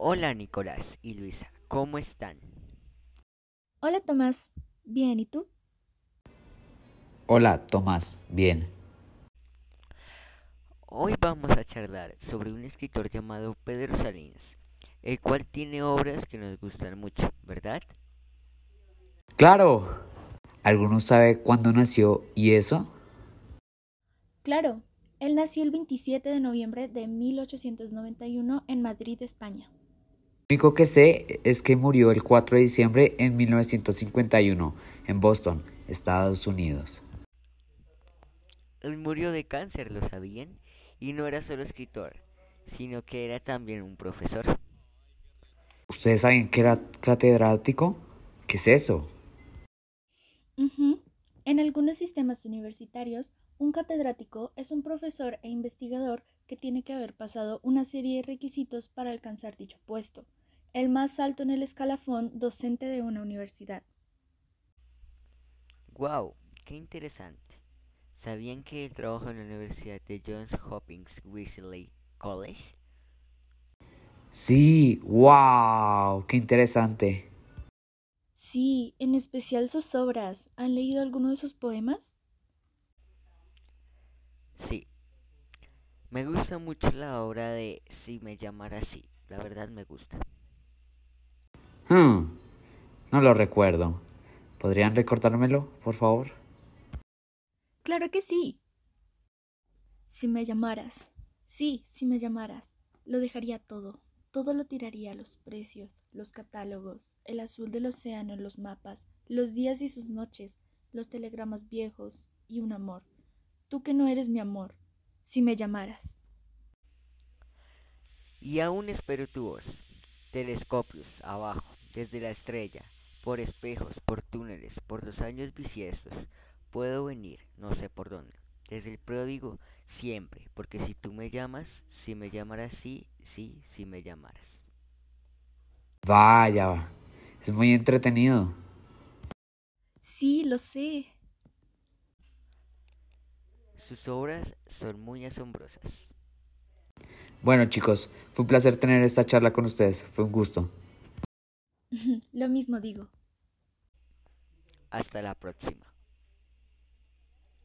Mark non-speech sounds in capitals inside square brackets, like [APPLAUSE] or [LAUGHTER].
Hola Nicolás y Luisa, ¿cómo están? Hola Tomás, bien, ¿y tú? Hola Tomás, bien. Hoy vamos a charlar sobre un escritor llamado Pedro Salinas, el cual tiene obras que nos gustan mucho, ¿verdad? Claro. ¿Alguno sabe cuándo nació y eso? Claro, él nació el 27 de noviembre de 1891 en Madrid, España. Lo único que sé es que murió el 4 de diciembre en 1951 en Boston, Estados Unidos. Él murió de cáncer, ¿lo sabían? Y no era solo escritor, sino que era también un profesor. ¿Ustedes saben que era catedrático? ¿Qué es eso? Ujú. En algunos sistemas universitarios, un catedrático es un profesor e investigador que tiene que haber pasado una serie de requisitos para alcanzar dicho puesto, el más alto en el escalafón docente de una universidad. ¡Wow! ¡Qué interesante! ¿Sabían que él trabajó en la Universidad de Johns Hopkins Wesley College? Sí, wow, qué interesante. Sí, en especial sus obras. ¿Han leído alguno de sus poemas? Sí. Me gusta mucho la obra de Si me llamara así. La verdad me gusta. Hmm, no lo recuerdo. ¿Podrían recordármelo, por favor? Claro que sí. Si me llamaras. Sí, si me llamaras. Lo dejaría todo. Todo lo tiraría los precios, los catálogos, el azul del océano en los mapas, los días y sus noches, los telegramas viejos y un amor. Tú que no eres mi amor, si me llamaras. Y aún espero tu voz. Telescopios, abajo, desde la estrella, por espejos, por túneles, por los años bisiestos. Puedo venir, no sé por dónde. Desde el pródigo, siempre, porque si tú me llamas, si me llamaras, sí, sí, si me llamaras. Vaya, es muy entretenido. Sí, lo sé. Sus obras son muy asombrosas. Bueno chicos, fue un placer tener esta charla con ustedes. Fue un gusto. [LAUGHS] lo mismo digo. Hasta la próxima.